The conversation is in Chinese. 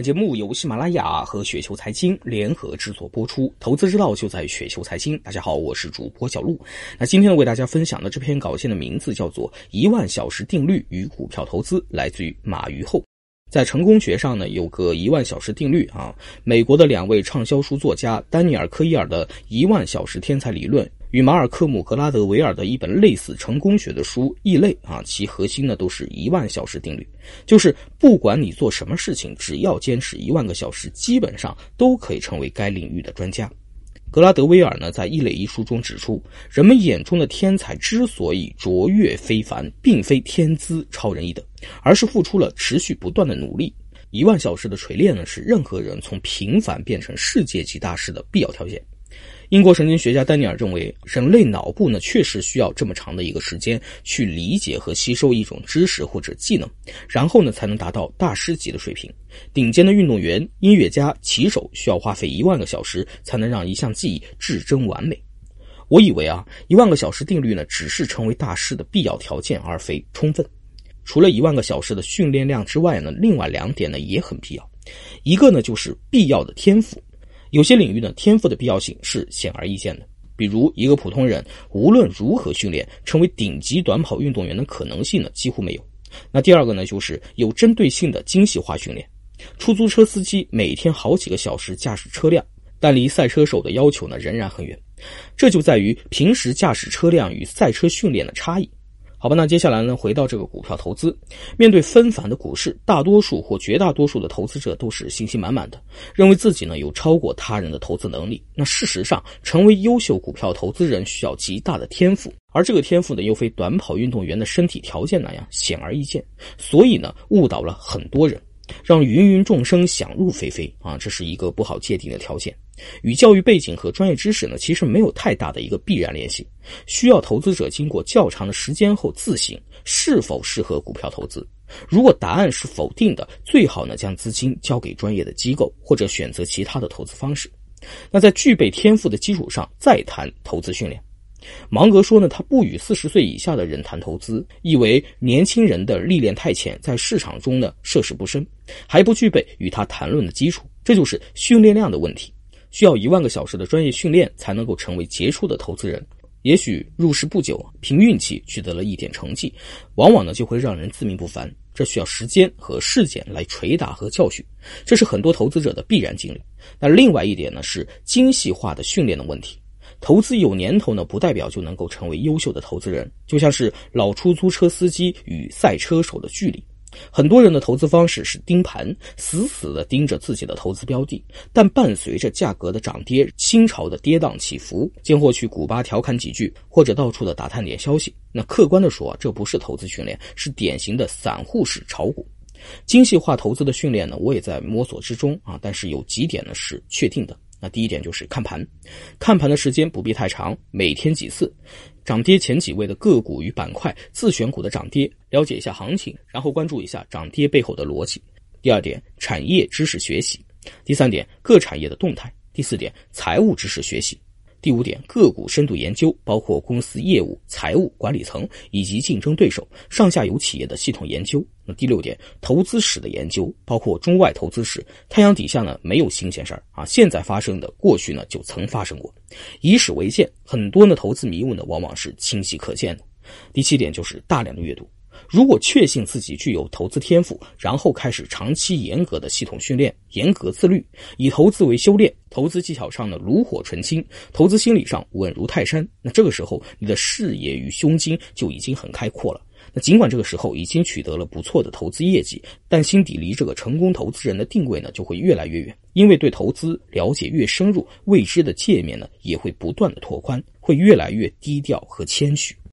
本节目由喜马拉雅和雪球财经联合制作播出，投资之道就在雪球财经。大家好，我是主播小璐。那今天呢，为大家分享的这篇稿件的名字叫做《一万小时定律与股票投资》，来自于马于厚。在成功学上呢，有个一万小时定律啊。美国的两位畅销书作家丹尼尔·科伊尔的一万小时天才理论。与马尔科姆·格拉德维尔的一本类似成功学的书《异类》啊，其核心呢都是一万小时定律，就是不管你做什么事情，只要坚持一万个小时，基本上都可以成为该领域的专家。格拉德威尔呢在《异类》一书中指出，人们眼中的天才之所以卓越非凡，并非天资超人一等，而是付出了持续不断的努力。一万小时的锤炼呢，是任何人从平凡变成世界级大师的必要条件。英国神经学家丹尼尔认为，人类脑部呢确实需要这么长的一个时间去理解和吸收一种知识或者技能，然后呢才能达到大师级的水平。顶尖的运动员、音乐家、棋手需要花费一万个小时才能让一项技艺至臻完美。我以为啊，一万个小时定律呢只是成为大师的必要条件，而非充分。除了一万个小时的训练量之外呢，另外两点呢也很必要。一个呢就是必要的天赋。有些领域呢，天赋的必要性是显而易见的。比如，一个普通人无论如何训练，成为顶级短跑运动员的可能性呢，几乎没有。那第二个呢，就是有针对性的精细化训练。出租车司机每天好几个小时驾驶车辆，但离赛车手的要求呢，仍然很远。这就在于平时驾驶车辆与赛车训练的差异。好吧，那接下来呢，回到这个股票投资，面对纷繁的股市，大多数或绝大多数的投资者都是信心满满的，认为自己呢有超过他人的投资能力。那事实上，成为优秀股票投资人需要极大的天赋，而这个天赋呢，又非短跑运动员的身体条件那样显而易见，所以呢，误导了很多人。让芸芸众生想入非非啊，这是一个不好界定的条件，与教育背景和专业知识呢，其实没有太大的一个必然联系。需要投资者经过较长的时间后自省是否适合股票投资。如果答案是否定的，最好呢将资金交给专业的机构，或者选择其他的投资方式。那在具备天赋的基础上再谈投资训练。芒格说呢，他不与四十岁以下的人谈投资，意为年轻人的历练太浅，在市场中呢涉世不深，还不具备与他谈论的基础。这就是训练量的问题，需要一万个小时的专业训练才能够成为杰出的投资人。也许入市不久，凭运气取得了一点成绩，往往呢就会让人自命不凡。这需要时间和事件来捶打和教训，这是很多投资者的必然经历。那另外一点呢是精细化的训练的问题。投资有年头呢，不代表就能够成为优秀的投资人。就像是老出租车司机与赛车手的距离，很多人的投资方式是盯盘，死死的盯着自己的投资标的，但伴随着价格的涨跌、新潮的跌宕起伏，间或去古巴调侃几句，或者到处的打探点消息。那客观的说，这不是投资训练，是典型的散户式炒股。精细化投资的训练呢，我也在摸索之中啊，但是有几点呢是确定的。那第一点就是看盘，看盘的时间不必太长，每天几次，涨跌前几位的个股与板块，自选股的涨跌，了解一下行情，然后关注一下涨跌背后的逻辑。第二点，产业知识学习；第三点，各产业的动态；第四点，财务知识学习。第五点，个股深度研究，包括公司业务、财务、管理层以及竞争对手、上下游企业的系统研究。那第六点，投资史的研究，包括中外投资史。太阳底下呢没有新鲜事儿啊，现在发生的，过去呢就曾发生过，以史为鉴。很多呢投资迷雾呢往往是清晰可见的。第七点就是大量的阅读。如果确信自己具有投资天赋，然后开始长期严格的系统训练，严格自律，以投资为修炼，投资技巧上呢炉火纯青，投资心理上稳如泰山，那这个时候你的视野与胸襟就已经很开阔了。那尽管这个时候已经取得了不错的投资业绩，但心底离这个成功投资人的定位呢就会越来越远，因为对投资了解越深入，未知的界面呢也会不断的拓宽，会越来越低调和谦虚。